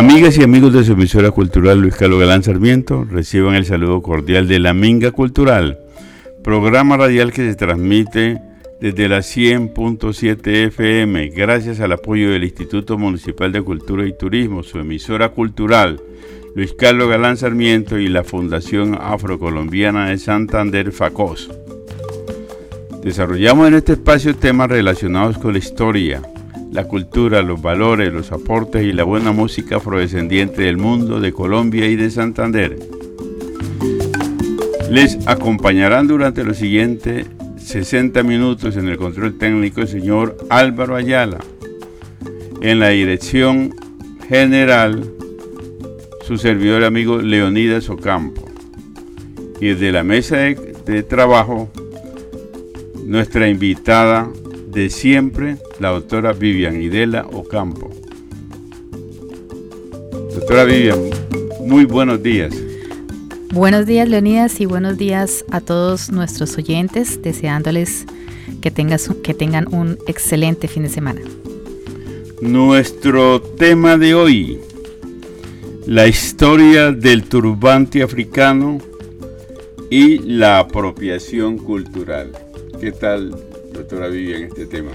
Amigas y amigos de su emisora cultural Luis Carlos Galán Sarmiento, reciban el saludo cordial de la Minga Cultural, programa radial que se transmite desde la 100.7 FM, gracias al apoyo del Instituto Municipal de Cultura y Turismo, su emisora cultural Luis Carlos Galán Sarmiento y la Fundación Afrocolombiana de Santander FACOS. Desarrollamos en este espacio temas relacionados con la historia, la cultura, los valores, los aportes y la buena música afrodescendiente del mundo, de Colombia y de Santander. Les acompañarán durante los siguientes 60 minutos en el control técnico el señor Álvaro Ayala. En la dirección general, su servidor amigo Leonidas Ocampo. Y desde la mesa de, de trabajo, nuestra invitada de siempre, la doctora Vivian Idela Ocampo. Doctora Vivian, muy buenos días. Buenos días, Leonidas, y buenos días a todos nuestros oyentes, deseándoles que, tengas, que tengan un excelente fin de semana. Nuestro tema de hoy, la historia del turbante africano y la apropiación cultural. ¿Qué tal, doctora Vivian, este tema?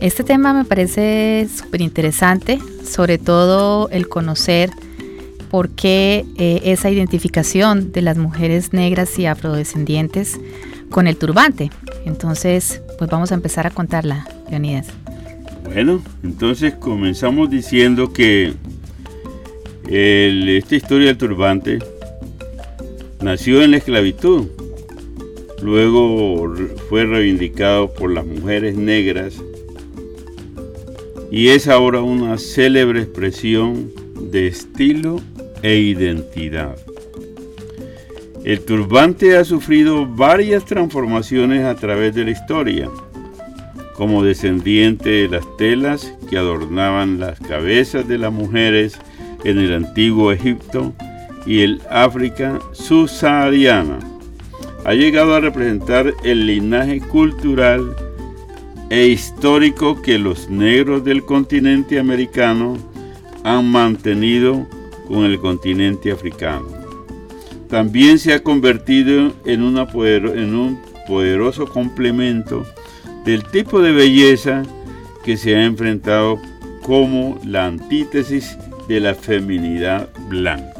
Este tema me parece súper interesante, sobre todo el conocer por qué eh, esa identificación de las mujeres negras y afrodescendientes con el turbante. Entonces, pues vamos a empezar a contarla, Leonidas. Bueno, entonces comenzamos diciendo que esta historia del turbante nació en la esclavitud Luego fue reivindicado por las mujeres negras y es ahora una célebre expresión de estilo e identidad. El turbante ha sufrido varias transformaciones a través de la historia, como descendiente de las telas que adornaban las cabezas de las mujeres en el antiguo Egipto y el África subsahariana ha llegado a representar el linaje cultural e histórico que los negros del continente americano han mantenido con el continente africano. También se ha convertido en, en un poderoso complemento del tipo de belleza que se ha enfrentado como la antítesis de la feminidad blanca.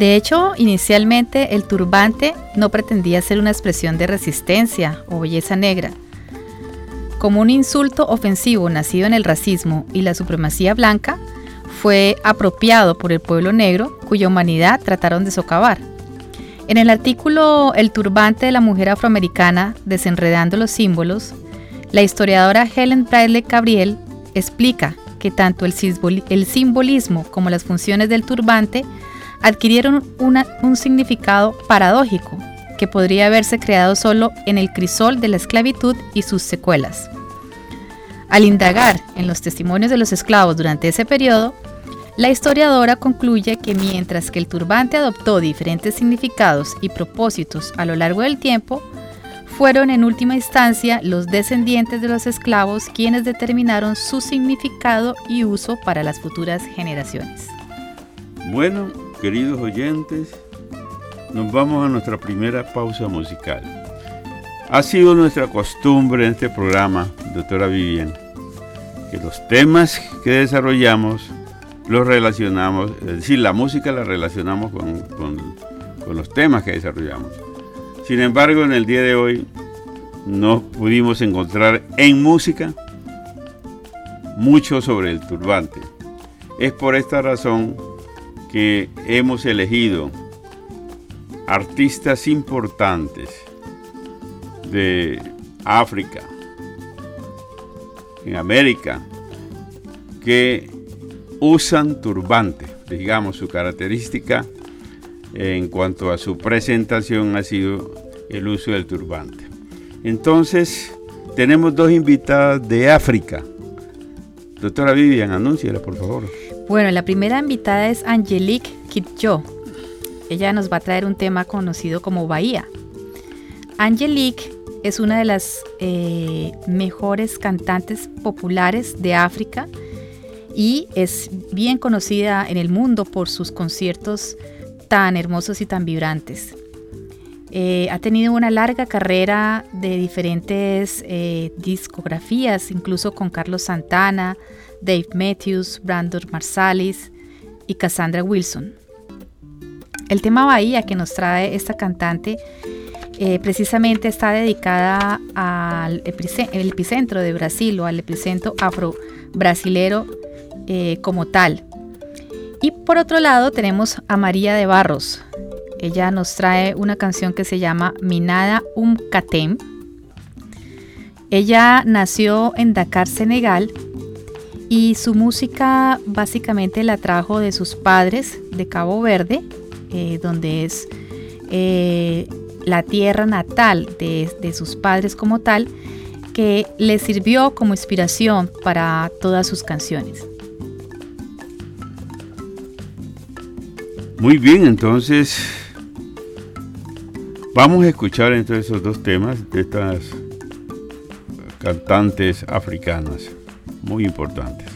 De hecho, inicialmente el turbante no pretendía ser una expresión de resistencia o belleza negra. Como un insulto ofensivo nacido en el racismo y la supremacía blanca, fue apropiado por el pueblo negro cuya humanidad trataron de socavar. En el artículo El turbante de la mujer afroamericana, desenredando los símbolos, la historiadora Helen Bradley Gabriel explica que tanto el simbolismo como las funciones del turbante adquirieron un significado paradójico que podría haberse creado solo en el crisol de la esclavitud y sus secuelas. Al indagar en los testimonios de los esclavos durante ese periodo, la historiadora concluye que mientras que el turbante adoptó diferentes significados y propósitos a lo largo del tiempo, fueron en última instancia los descendientes de los esclavos quienes determinaron su significado y uso para las futuras generaciones. Bueno, queridos oyentes, nos vamos a nuestra primera pausa musical. Ha sido nuestra costumbre en este programa, doctora Vivian, que los temas que desarrollamos los relacionamos, es decir, la música la relacionamos con, con los temas que desarrollamos. Sin embargo, en el día de hoy no pudimos encontrar en música mucho sobre el turbante. Es por esta razón que hemos elegido artistas importantes de África, en América, que usan turbante, digamos, su característica en cuanto a su presentación ha sido el uso del turbante. Entonces, tenemos dos invitadas de África. Doctora Vivian, anúnciala, por favor. Bueno, la primera invitada es Angelique Kitjo. Ella nos va a traer un tema conocido como Bahía. Angelique es una de las eh, mejores cantantes populares de África y es bien conocida en el mundo por sus conciertos tan hermosos y tan vibrantes. Eh, ha tenido una larga carrera de diferentes eh, discografías, incluso con Carlos Santana, Dave Matthews, Brandon Marsalis y Cassandra Wilson. El tema Bahía que nos trae esta cantante eh, precisamente está dedicada al epicentro de Brasil o al epicentro afro-brasilero como tal. Y por otro lado tenemos a María de Barros, ella nos trae una canción que se llama Minada Um Katem. Ella nació en Dakar, Senegal, y su música básicamente la trajo de sus padres de Cabo Verde, eh, donde es eh, la tierra natal de, de sus padres como tal, que le sirvió como inspiración para todas sus canciones. Muy bien, entonces Vamos a escuchar entre esos dos temas de estas cantantes africanas, muy importantes.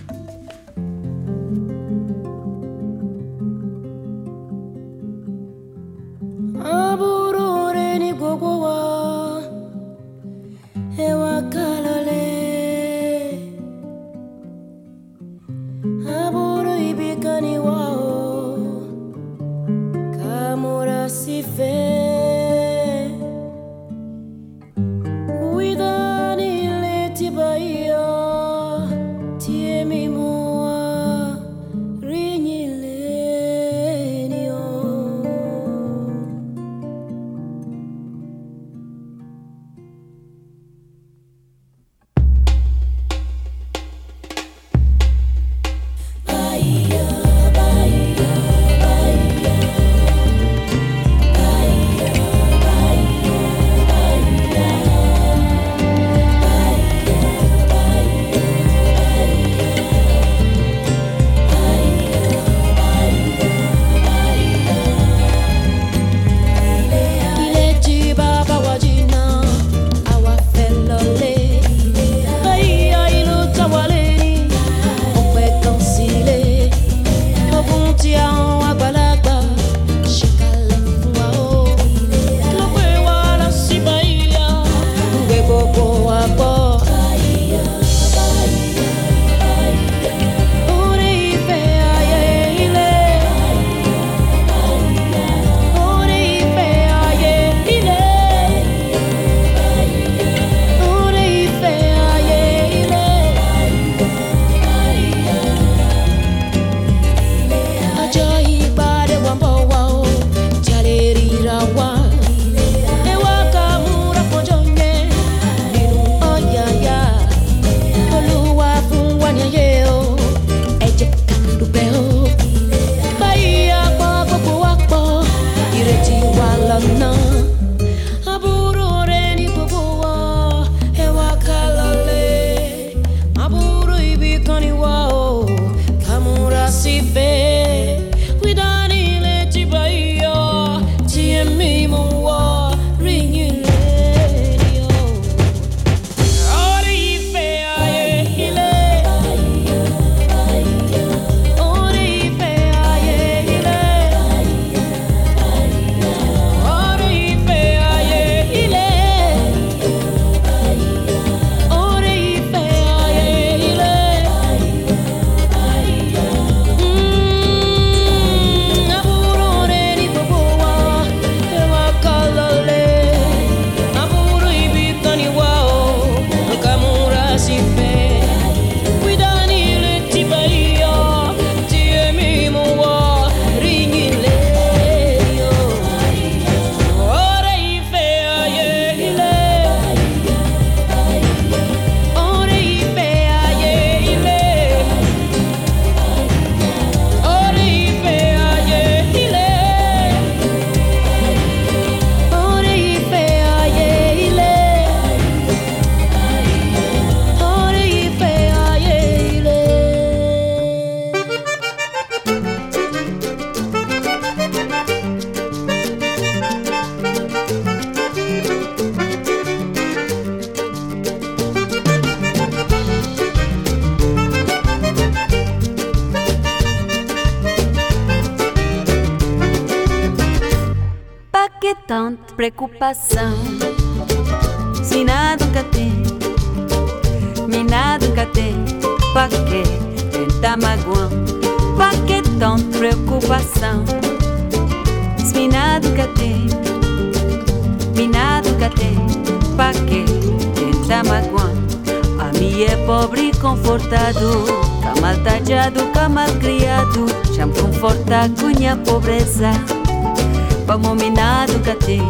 ti.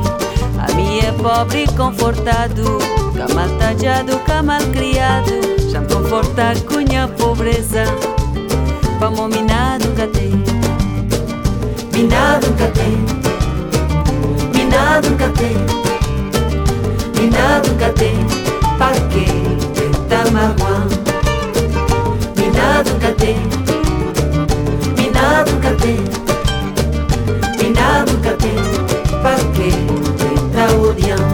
A minha é pobre e confortado Camal tajado, camal criado Já conforta com minha pobreza. Vamos minado catê Minado catê Minado catê Minado catê para que te tamaguan Minado catê Minado catê Minado catê para que te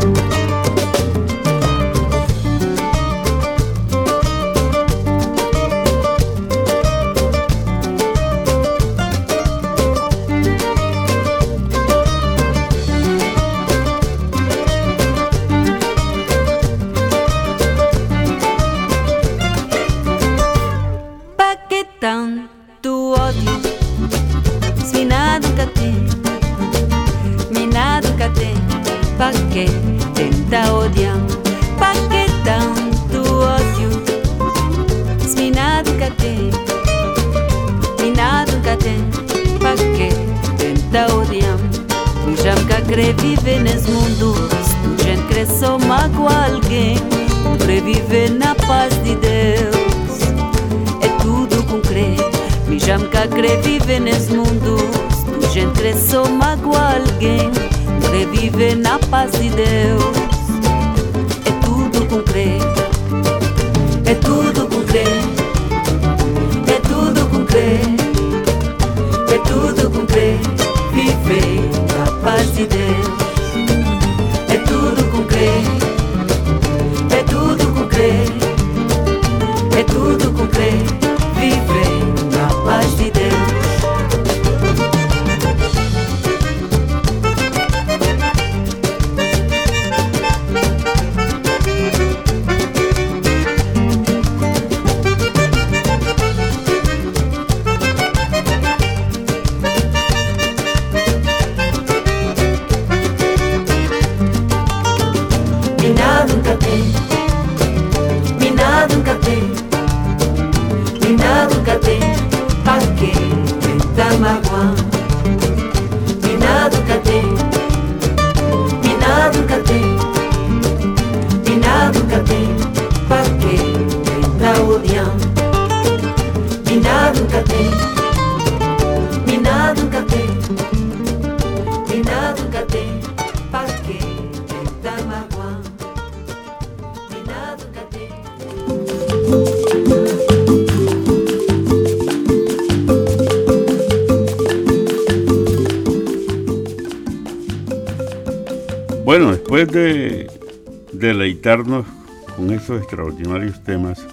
con esos extraordinarios temas,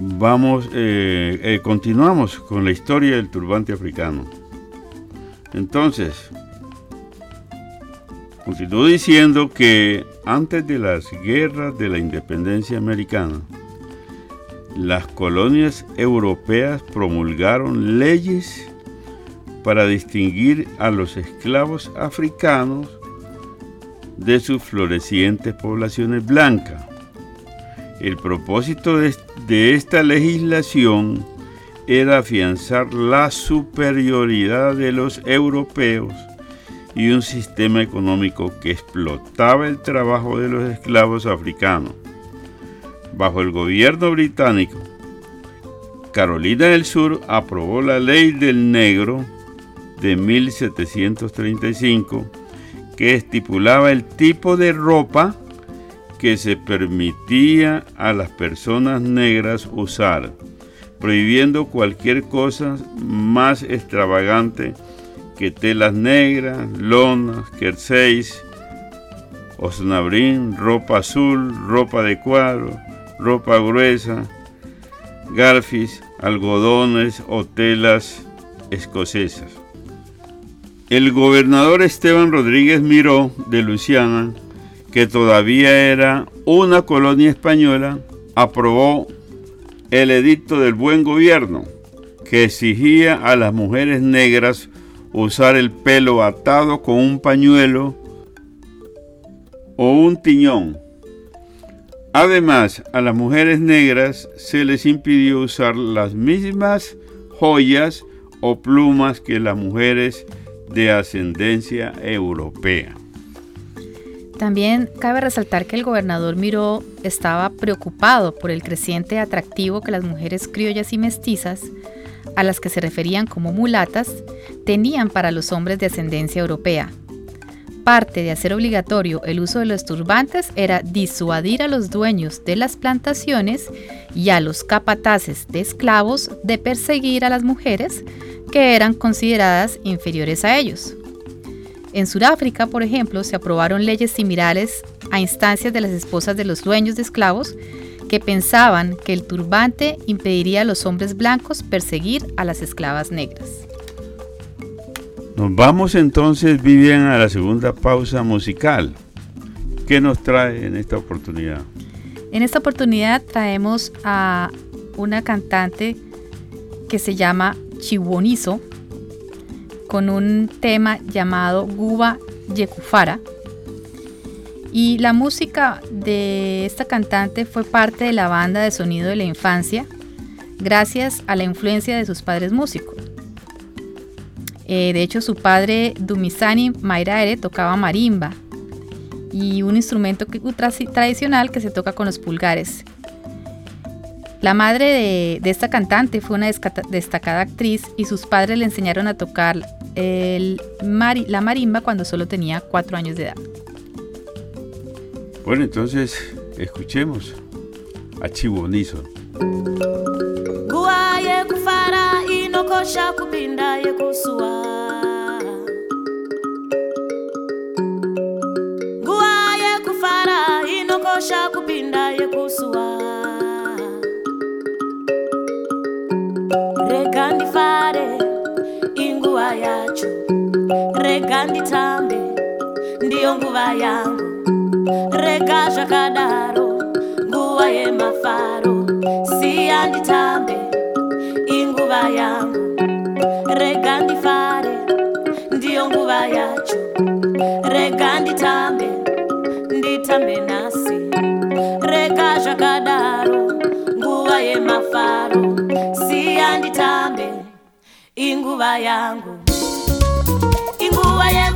vamos, eh, eh, continuamos con la historia del turbante africano. Entonces, continúo diciendo que antes de las guerras de la independencia americana, las colonias europeas promulgaron leyes para distinguir a los esclavos africanos de sus florecientes poblaciones blancas. El propósito de, esta legislación era afianzar la superioridad de los europeos y un sistema económico que explotaba el trabajo de los esclavos africanos. Bajo el gobierno británico, Carolina del Sur aprobó la ley del negro de 1735 que estipulaba el tipo de ropa que se permitía a las personas negras usar, prohibiendo cualquier cosa más extravagante que telas negras, lonas, jerseys, osnabrín, ropa azul, ropa de cuadro, ropa gruesa, garfis, algodones o telas escocesas. El gobernador Esteban Rodríguez Miró de Luisiana, que todavía era una colonia española, aprobó el edicto del buen gobierno, que exigía a las mujeres negras usar el pelo atado con un pañuelo o un tiñón. Además, a las mujeres negras se les impidió usar las mismas joyas o plumas que las mujeres de ascendencia europea. También cabe resaltar que el gobernador Miró estaba preocupado por el creciente atractivo que las mujeres criollas y mestizas, a las que se referían como mulatas, tenían para los hombres de ascendencia europea. Parte de hacer obligatorio el uso de los turbantes era disuadir a los dueños de las plantaciones y a los capataces de esclavos de perseguir a las mujeres que eran consideradas inferiores a ellos. En Sudáfrica, por ejemplo, se aprobaron leyes similares a instancias de las esposas de los dueños de esclavos que pensaban que el turbante impediría a los hombres blancos perseguir a las esclavas negras. Nos vamos entonces, Vivian, a la segunda pausa musical. ¿Qué nos trae en esta oportunidad? En esta oportunidad traemos a una cantante que se llama Chihuonizo con un tema llamado Guba Yekufara. Y la música de esta cantante fue parte de la banda de sonido de la infancia, gracias a la influencia de sus padres músicos. Eh, de hecho, su padre, Dumisani Mairaere, tocaba marimba y un instrumento tradicional que se toca con los pulgares. La madre de, esta cantante fue una destacada actriz y sus padres le enseñaron a tocar la marimba cuando solo tenía cuatro años de edad. Bueno, entonces escuchemos a Chibonizo. Guaye kufara inokosha kupinda yekusua ndifare inguva yacho. Rega nditambe ndiyo nguva yangu. Rega zvakadaro nguva yemafaro. Siya nditambe inguva yangu. Rega ndifare ndiyo nguva yacho. Rega nditambe nditambe nasi. Rega zvakadaro nguva yemafaro. Siya nditambe inguva yangu. Inguva yekufara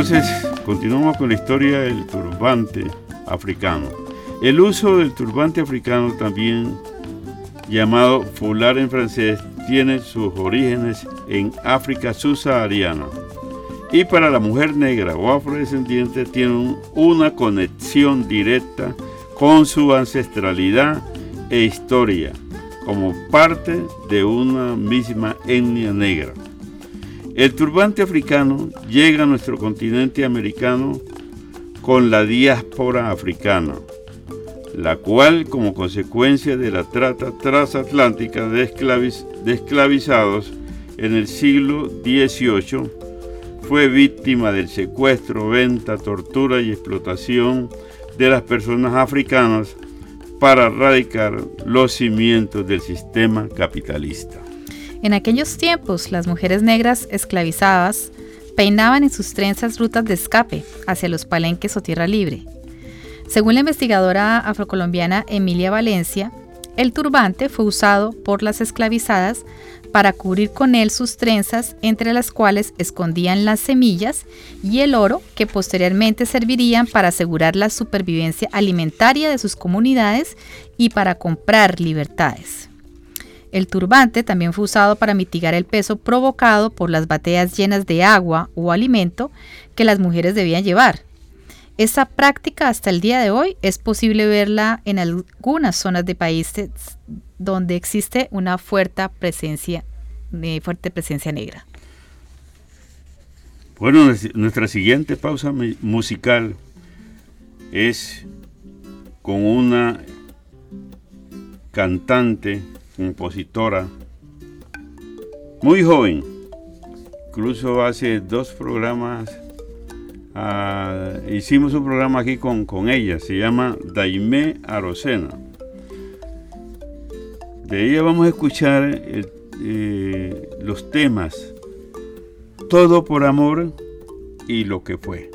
entonces continuamos con la historia del turbante africano. El uso del turbante africano también llamado fular en francés tiene sus orígenes en África subsahariana y para la mujer negra o afrodescendiente tiene una conexión directa con su ancestralidad e historia como parte de una misma etnia negra. El turbante africano llega a nuestro continente americano con la diáspora africana, la cual como consecuencia de la trata transatlántica de, esclavizados en el siglo XVIII fue víctima del secuestro, venta, tortura y explotación de las personas africanas para erradicar los cimientos del sistema capitalista. En aquellos tiempos, las mujeres negras esclavizadas peinaban en sus trenzas rutas de escape hacia los palenques o tierra libre. Según la investigadora afrocolombiana Emilia Valencia, el turbante fue usado por las esclavizadas para cubrir con él sus trenzas, entre las cuales escondían las semillas y el oro que posteriormente servirían para asegurar la supervivencia alimentaria de sus comunidades y para comprar libertades. El turbante también fue usado para mitigar el peso provocado por las bateas llenas de agua o alimento que las mujeres debían llevar. Esta práctica hasta el día de hoy es posible verla en algunas zonas de países donde existe una fuerte presencia, eh, fuerte presencia negra. Bueno, nuestra siguiente pausa musical es con una cantante, compositora, muy joven. Incluso hace dos programas, ah, hicimos un programa aquí con, con ella, se llama Daime Arocena. De ella vamos a escuchar eh, los temas Todo por amor y lo que fue.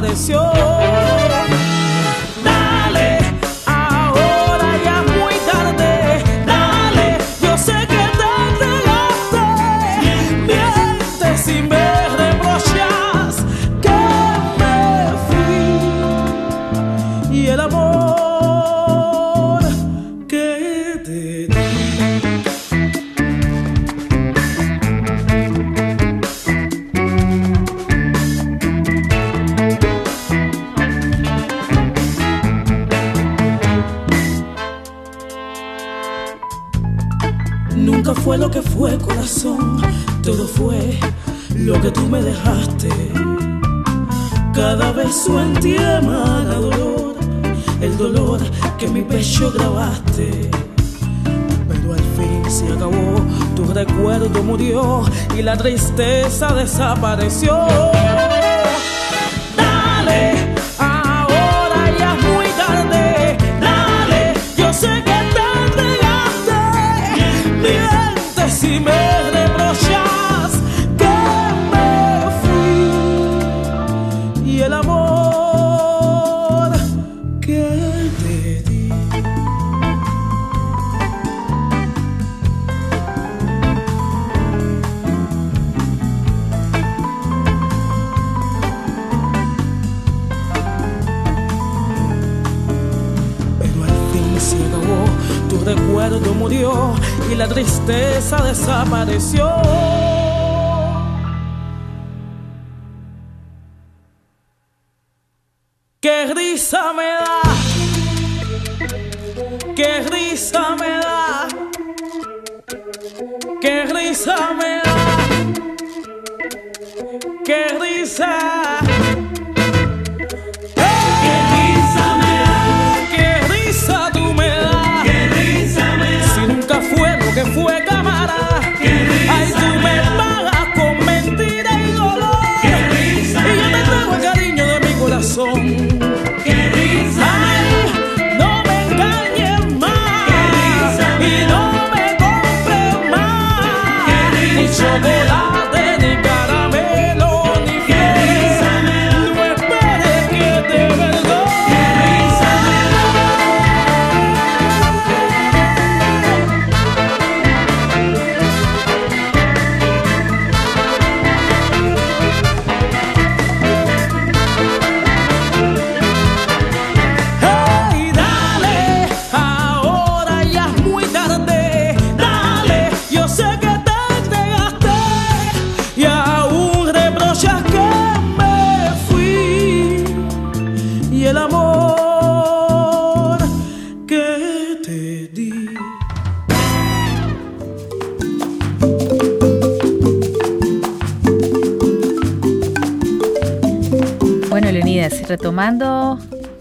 Desapareció. Se acabó, tu recuerdo murió y la tristeza desapareció. Dale, ahora ya es muy tarde. Dale, yo sé que te entregaste. Mientes y me tristeza desapareció.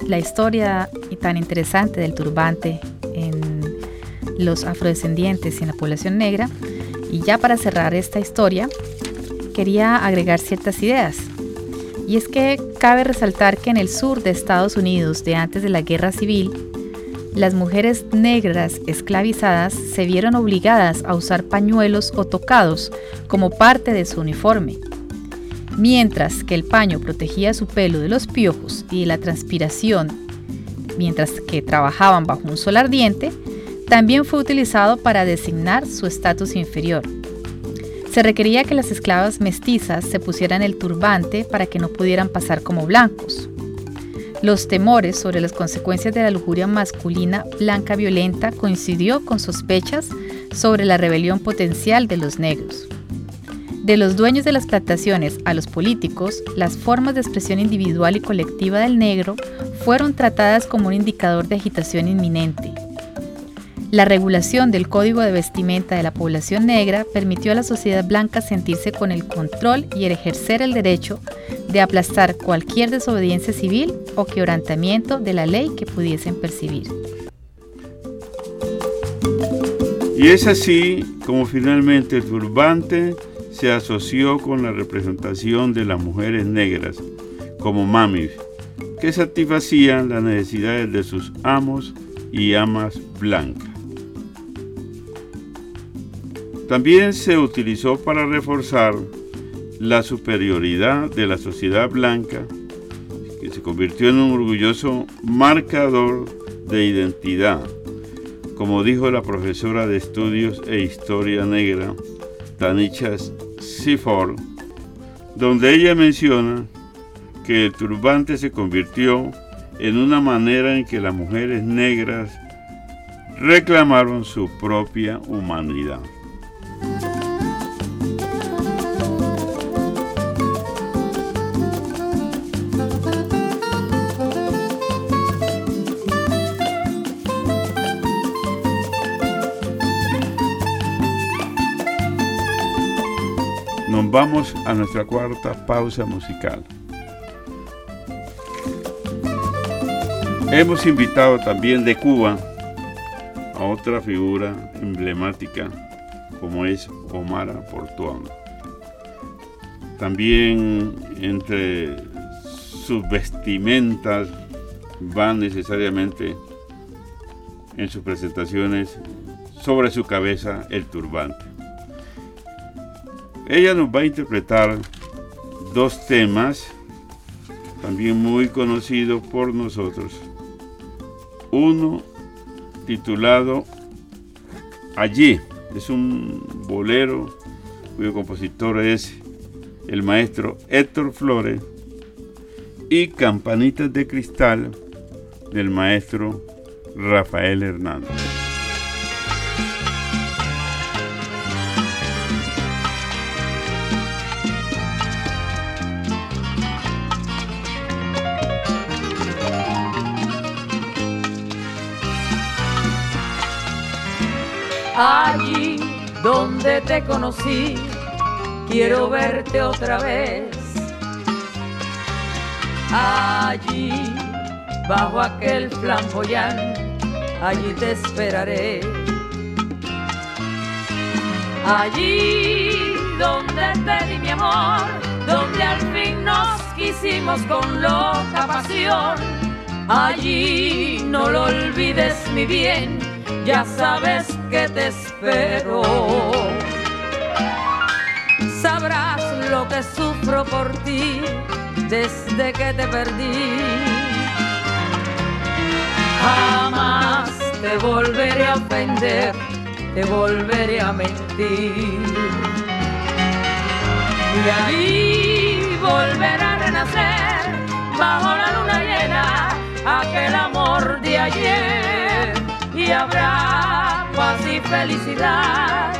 La historia tan interesante del turbante en los afrodescendientes y en la población negra, y ya para cerrar esta historia, quería agregar ciertas ideas. Y es que cabe resaltar que en el sur de Estados Unidos, de antes de la guerra civil, las mujeres negras esclavizadas se vieron obligadas a usar pañuelos o tocados como parte de su uniforme. Mientras que el paño protegía su pelo de los piojos y de la transpiración, mientras que trabajaban bajo un sol ardiente, también fue utilizado para designar su estatus inferior. Se requería que las esclavas mestizas se pusieran el turbante para que no pudieran pasar como blancos. Los temores sobre las consecuencias de la lujuria masculina blanca violenta coincidió con sospechas sobre la rebelión potencial de los negros. De los dueños de las plantaciones a los políticos, las formas de expresión individual y colectiva del negro fueron tratadas como un indicador de agitación inminente. La regulación del código de vestimenta de la población negra permitió a la sociedad blanca sentirse con el control y el ejercer el derecho de aplastar cualquier desobediencia civil o quebrantamiento de la ley que pudiesen percibir. Y es así como finalmente el turbante se asoció con la representación de las mujeres negras como mamis, que satisfacían las necesidades de sus amos y amas blancas. También se utilizó para reforzar la superioridad de la sociedad blanca, que se convirtió en un orgulloso marcador de identidad, como dijo la profesora de Estudios e Historia Negra, Tanisha Donde ella menciona que el turbante se convirtió en una manera en que las mujeres negras reclamaron su propia humanidad. Vamos a nuestra cuarta pausa musical. Hemos invitado también de Cuba a otra figura emblemática como es Omar Portuondo. También entre sus vestimentas van necesariamente en sus presentaciones sobre su cabeza el turbante. Ella nos va a interpretar dos temas también muy conocidos por nosotros. Uno titulado Allí es un bolero cuyo compositor es el maestro Héctor Flores y Campanitas de Cristal del maestro Rafael Hernández. Donde te conocí, quiero verte otra vez. Allí, bajo aquel flamboyán, allí te esperaré. Allí donde te di mi amor, donde al fin nos quisimos con loca pasión. Allí no lo olvides mi bien, ya sabes que te espero. Lo que sufro por ti desde que te perdí. Jamás te volveré a ofender, te volveré a mentir. Y ahí volverá a renacer bajo la luna llena aquel amor de ayer y habrá paz y felicidad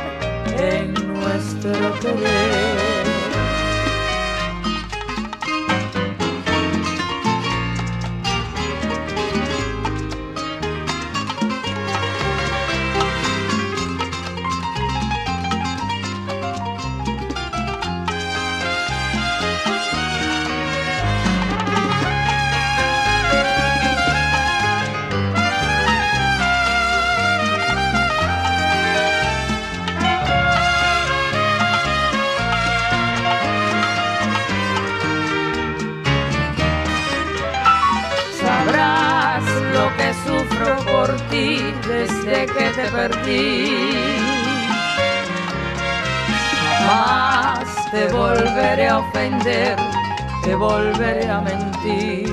en nuestro querer. Volveré a ofender, te volveré a mentir.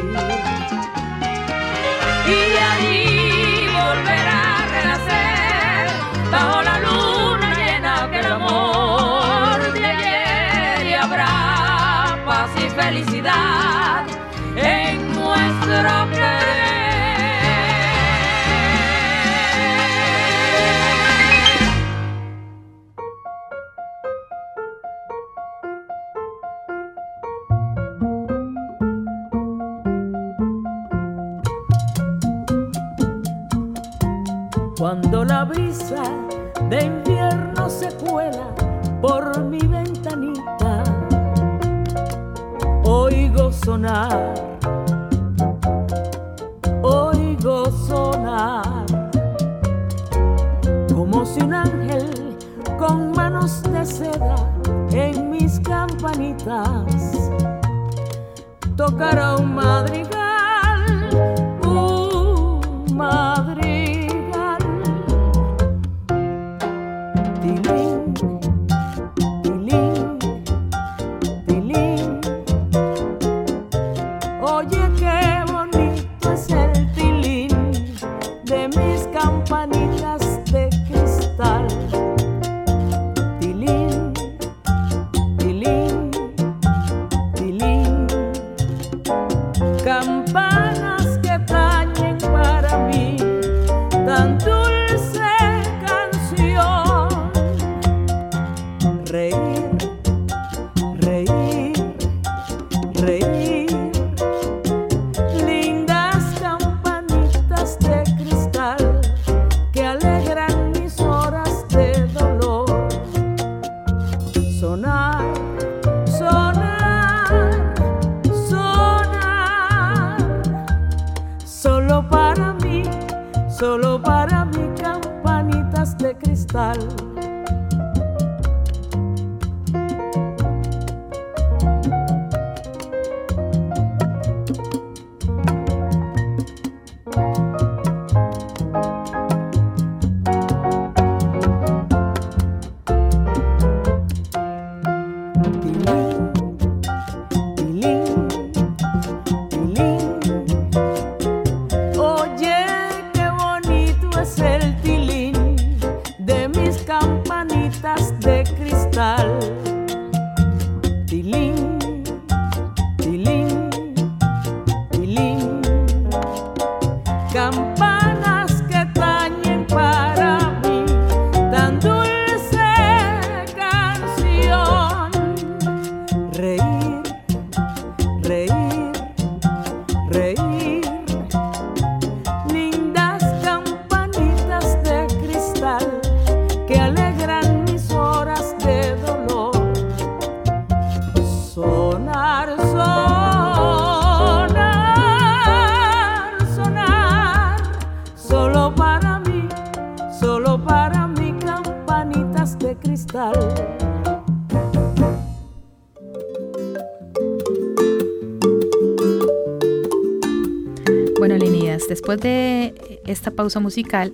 Pausa musical,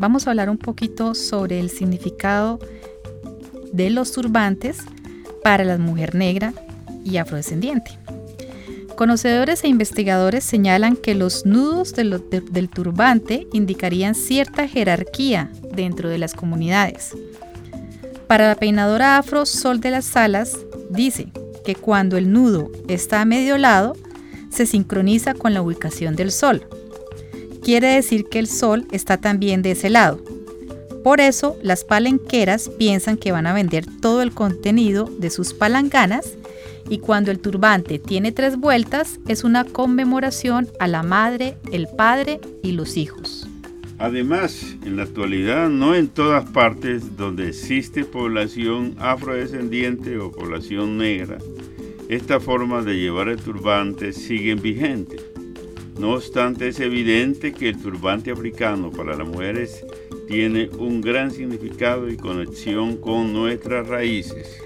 vamos a hablar un poquito sobre el significado de los turbantes para la mujer negra y afrodescendiente. Conocedores e investigadores señalan que los nudos del turbante indicarían cierta jerarquía dentro de las comunidades. Para la peinadora afro Sol de las Salas, dice que cuando el nudo está a medio lado, se sincroniza con la ubicación del sol. Quiere decir que el sol está también de ese lado. Por eso, las palenqueras piensan que van a vender todo el contenido de sus palanganas y cuando el turbante tiene tres vueltas es una conmemoración a la madre, el padre y los hijos. Además, en la actualidad no en todas partes donde existe población afrodescendiente o población negra, esta forma de llevar el turbante siguen vigente. No obstante, es evidente que el turbante africano para las mujeres tiene un gran significado y conexión con nuestras raíces.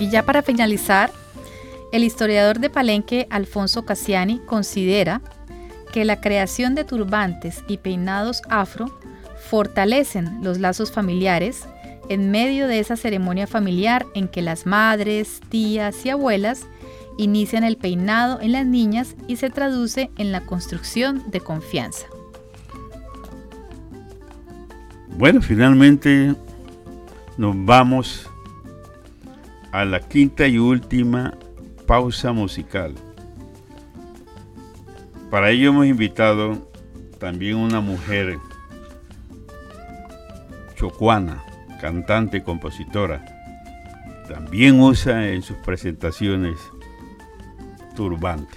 Y ya para finalizar, el historiador de Palenque, Alfonso Cassiani, considera que la creación de turbantes y peinados afro fortalecen los lazos familiares en medio de esa ceremonia familiar en que las madres, tías y abuelas inician el peinado en las niñas y se traduce en la construcción de confianza. Bueno, finalmente nos vamos a la quinta y última pausa musical. Para ello hemos invitado también una mujer chocuana, cantante, compositora. También usa en sus presentaciones turbante.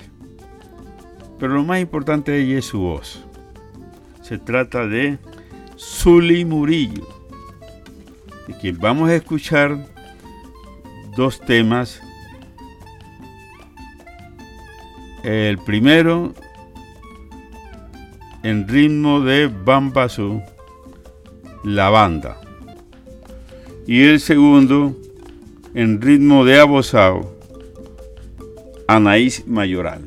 Pero lo más importante de ella es su voz. Se trata de Zuli Murillo, de quien vamos a escuchar dos temas. El primero en ritmo de bambasú, la banda. Y el segundo en ritmo de abosao, Anaís Mayoral.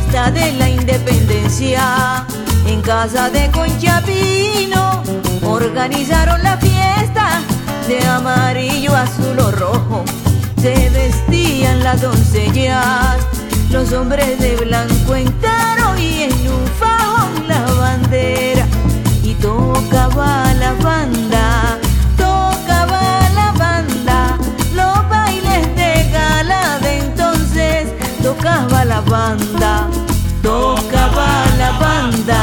Fiesta de la independencia, en casa de Conchapino, organizaron la fiesta de amarillo, azul o rojo. Se vestían las doncellas, los hombres de blanco entero y en un fajón la bandera y tocaba la banda, tocaba la banda, tocaba la banda,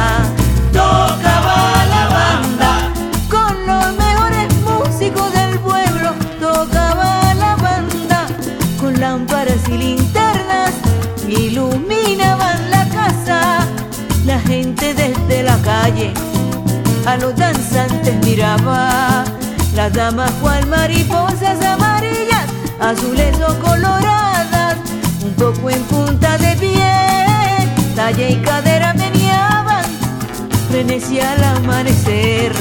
tocaba la banda, con los mejores músicos del pueblo tocaba la banda, con lámparas y linternas iluminaban la casa, la gente desde la calle a los danzantes miraba, las damas cual mariposas amarillas, azules o coloradas, un poco en punta de pie, talla y cadera meneaban, Venecia al amanecer,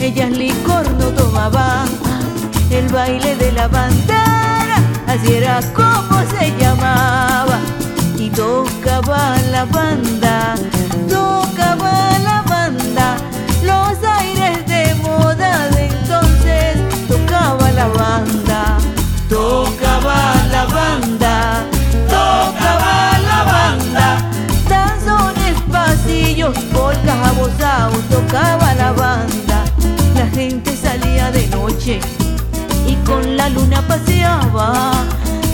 ellas licor no tomaban, el baile de la bandera, así era como se llamaba, y tocaba la banda, tocaba la banda, los aires de moda de entonces tocaba la banda, tocaba la banda, tocaba la banda, pasillos, polcas, abosados, tocaba la banda, la gente salía de noche y con la luna paseaba,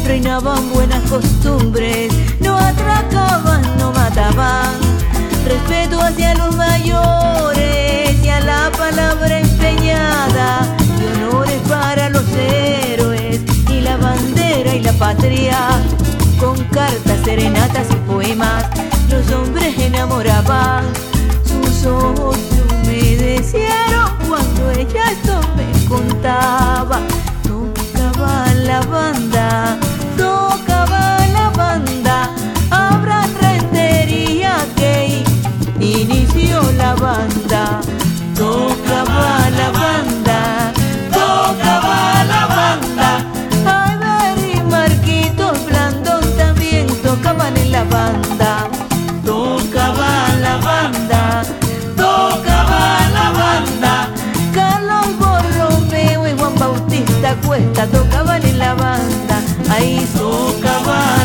reinaban buenas costumbres, no atracaban, no mataban, respeto hacia los mayores y a la palabra empeñada, y honores para los héroes y la bandera y la patria, cartas, serenatas y poemas, los hombres enamoraban, sus ojos se humedecieron cuando ella esto me contaba, tocaba la banda, tocaba la banda, habrá rentería que inició la banda, tocaba la banda, banda, tocaba la banda, tocaba la banda, Carlos Borromeo y Juan Bautista Cuesta tocaban en la banda, ahí tocaba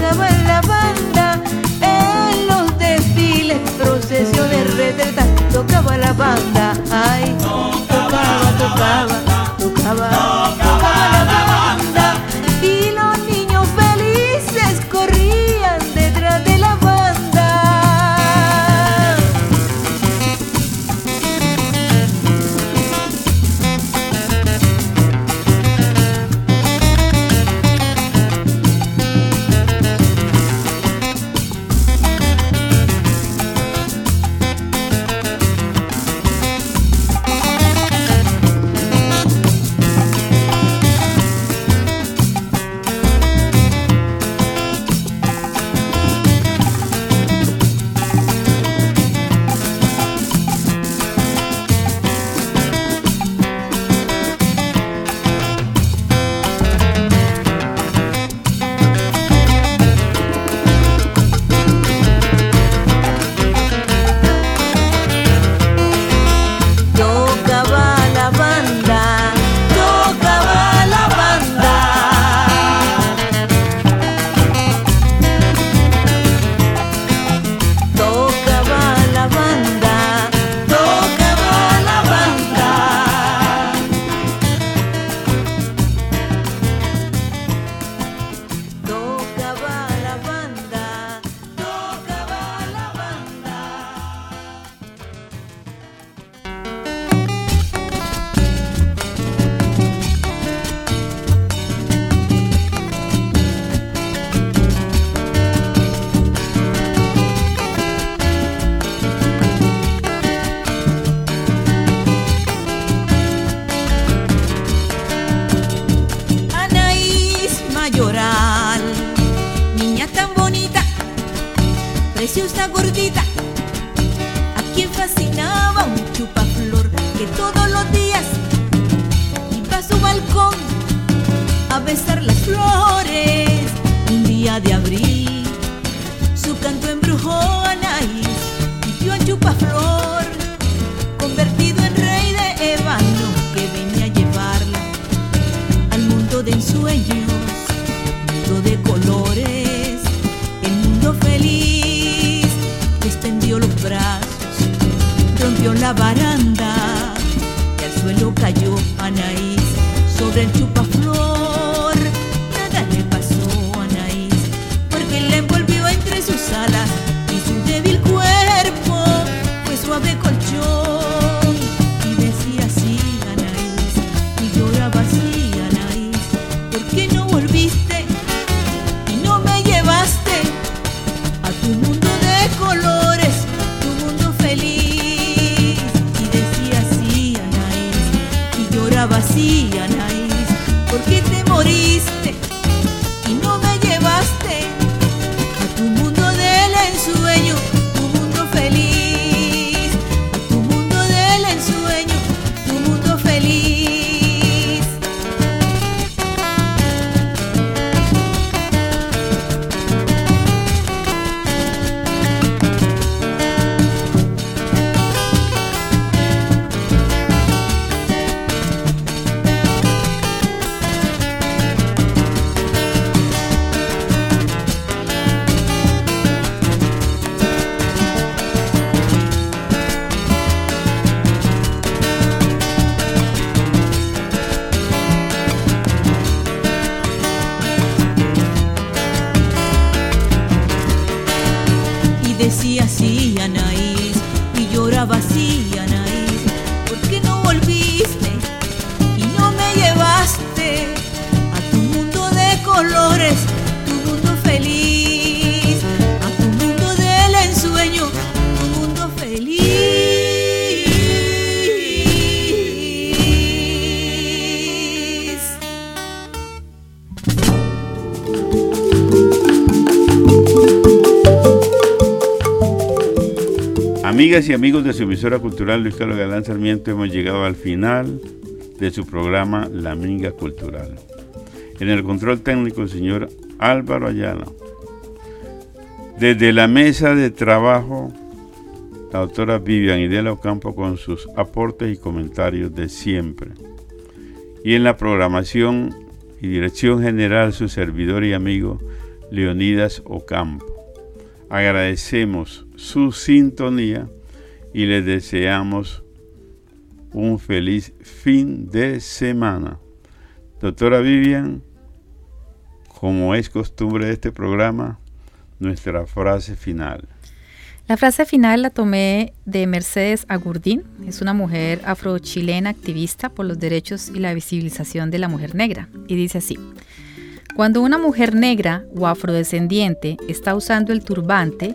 tocaba en la banda, en los desfiles, procesiones, retretas, tocaba la banda, ay, tocaba, tocaba, tocaba Amigas y amigos de su emisora cultural Luis Carlos Galán Sarmiento, hemos llegado al final de su programa La Minga Cultural. En el control técnico, el señor Álvaro Ayala. Desde la mesa de trabajo, la doctora Vivian Idela Ocampo con sus aportes y comentarios de siempre. Y en la programación y dirección general, su servidor y amigo Leonidas Ocampo. Agradecemos su sintonía y les deseamos un feliz fin de semana. Doctora Vivian, como es costumbre de este programa, nuestra frase final. La frase final la tomé de Mercedes Agurdín, es una mujer afrochilena activista por los derechos y la visibilización de la mujer negra, y dice así. Cuando una mujer negra o afrodescendiente está usando el turbante,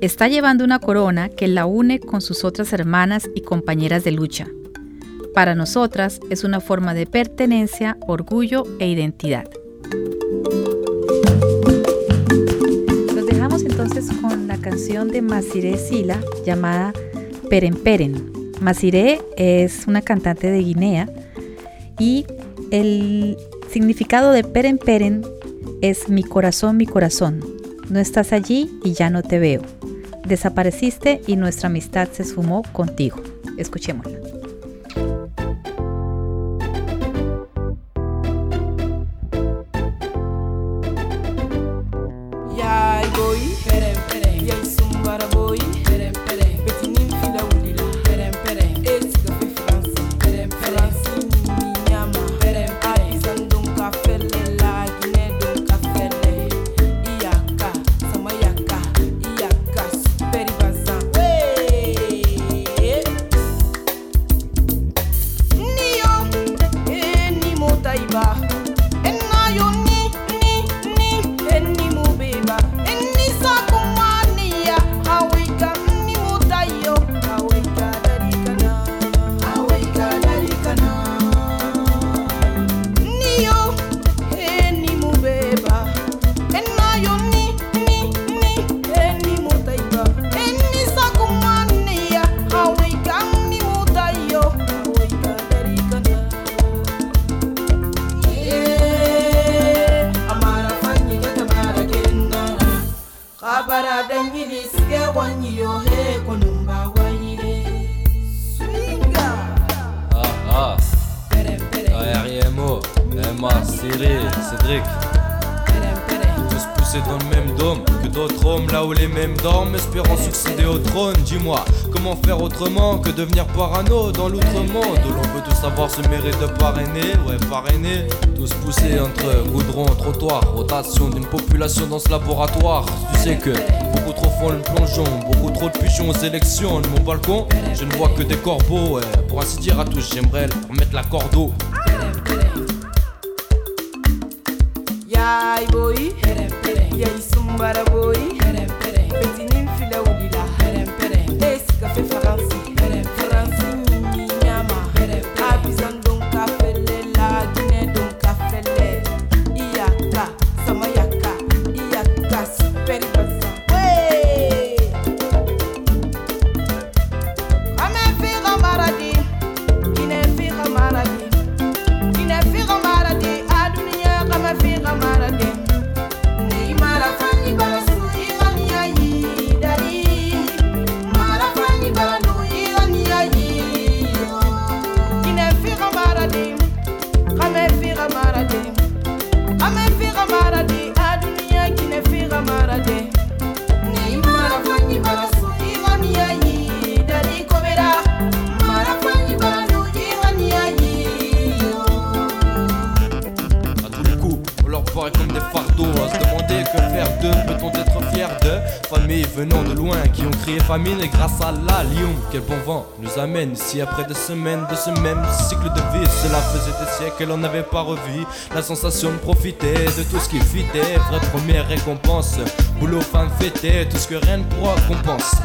está llevando una corona que la une con sus otras hermanas y compañeras de lucha. Para nosotras es una forma de pertenencia, orgullo e identidad. Los dejamos entonces con la canción de Masiré Sila llamada Peren Peren. Masiré es una cantante de Guinea y el significado de Peren Peren es mi corazón, mi corazón. No estás allí y ya no te veo. Desapareciste y nuestra amistad se esfumó contigo. Escuchémosla. Population dans ce laboratoire. Tu sais que beaucoup trop font le plongeon, beaucoup trop de pigeons aux élections. De mon balcon, je ne vois que des corbeaux. Pour ainsi dire à tous, j'aimerais leur mettre la corde au. Yai boy, boy, quel bon vent nous amène ici après des semaines de ce même cycle de vie. Cela faisait des siècles qu'elle n'en avait pas revu. La sensation de profiter de tout ce qui fitait, vraie première récompense. Boulot, femme, fêté, tout ce que rien ne pourra compense.